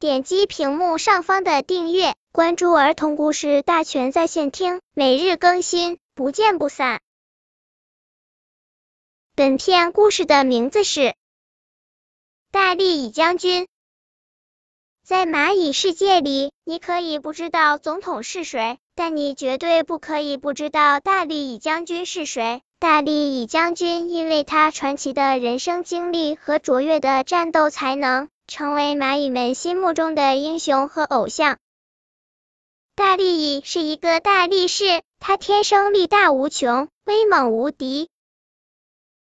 点击屏幕上方的订阅，关注儿童故事大全在线听，每日更新，不见不散。本片故事的名字是《大力蚁将军》。在蚂蚁世界里，你可以不知道总统是谁，但你绝对不可以不知道大力蚁将军是谁。大力蚁将军因为他传奇的人生经历和卓越的战斗才能，成为蚂蚁们心目中的英雄和偶像。大力蚁是一个大力士，他天生力大无穷，威猛无敌。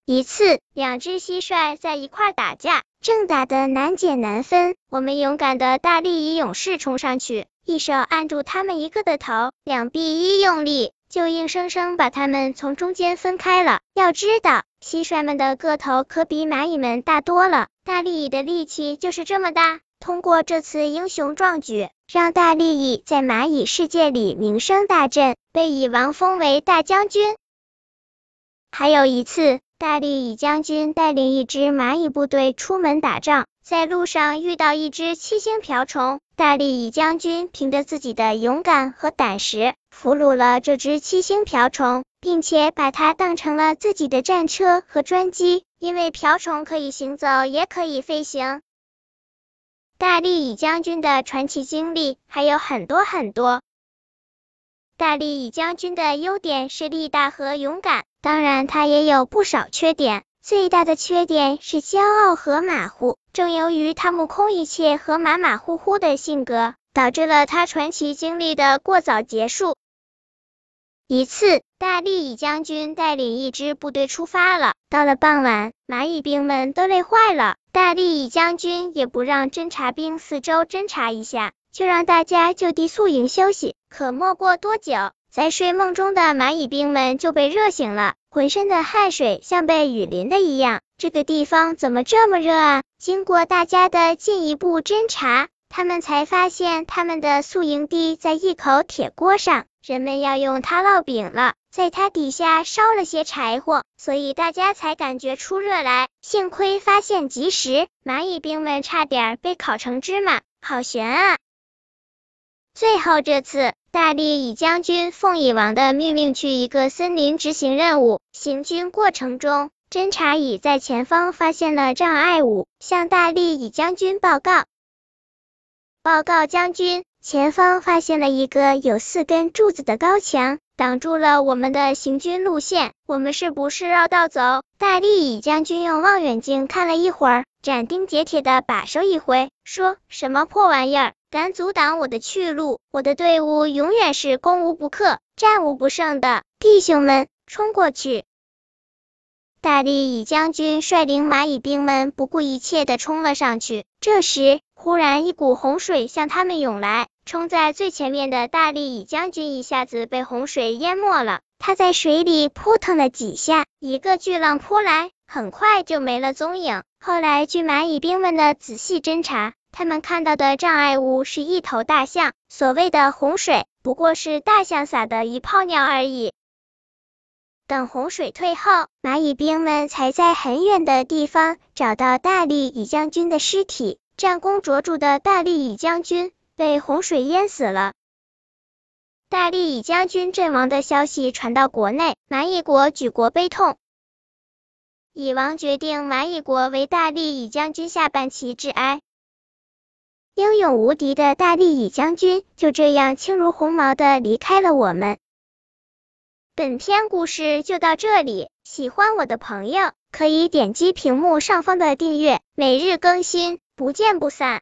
一次，两只蟋蟀在一块打架，正打得难解难分。我们勇敢的大力蚁勇士冲上去，一手按住他们一个的头，两臂一用力，就硬生生把他们从中间分开了。要知道，蟋蟀们的个头可比蚂蚁们大多了，大力蚁的力气就是这么大。通过这次英雄壮举，让大力蚁在蚂蚁世界里名声大振，被蚁王封为大将军。还有一次。大力蚁将军带领一支蚂蚁部队出门打仗，在路上遇到一只七星瓢虫。大力蚁将军凭着自己的勇敢和胆识，俘虏了这只七星瓢虫，并且把它当成了自己的战车和专机，因为瓢虫可以行走，也可以飞行。大力蚁将军的传奇经历还有很多很多。大力蚁将军的优点是力大和勇敢。当然，他也有不少缺点。最大的缺点是骄傲和马虎。正由于他目空一切和马马虎虎的性格，导致了他传奇经历的过早结束。一次，大力蚁将军带领一支部队出发了。到了傍晚，蚂蚁兵们都累坏了，大力蚁将军也不让侦察兵四周侦察一下，就让大家就地宿营休息。可没过多久，在睡梦中的蚂蚁兵们就被热醒了，浑身的汗水像被雨淋的一样。这个地方怎么这么热啊？经过大家的进一步侦查，他们才发现他们的宿营地在一口铁锅上，人们要用它烙饼了。在它底下烧了些柴火，所以大家才感觉出热来。幸亏发现及时，蚂蚁兵们差点被烤成芝麻，好悬啊！最后这次，大力蚁将军奉蚁王的命令去一个森林执行任务。行军过程中，侦察蚁在前方发现了障碍物，向大力蚁将军报告。报告将军，前方发现了一个有四根柱子的高墙，挡住了我们的行军路线。我们是不是绕道走？大力蚁将军用望远镜看了一会儿，斩钉截铁的把手一挥，说什么破玩意儿！敢阻挡我的去路，我的队伍永远是攻无不克、战无不胜的。弟兄们，冲过去！大力蚁将军率领蚂蚁兵们不顾一切的冲了上去。这时，忽然一股洪水向他们涌来，冲在最前面的大力蚁将军一下子被洪水淹没了。他在水里扑腾了几下，一个巨浪扑来，很快就没了踪影。后来，据蚂蚁兵们的仔细侦查。他们看到的障碍物是一头大象，所谓的洪水不过是大象撒的一泡尿而已。等洪水退后，蚂蚁兵们才在很远的地方找到大力蚁将军的尸体。战功卓著的大力蚁将军被洪水淹死了。大力蚁将军阵亡的消息传到国内，蚂蚁国举国悲痛。蚁王决定蚂蚁国为大力蚁将军下半旗致哀。英勇无敌的大力蚁将军就这样轻如鸿毛的离开了我们。本篇故事就到这里，喜欢我的朋友可以点击屏幕上方的订阅，每日更新，不见不散。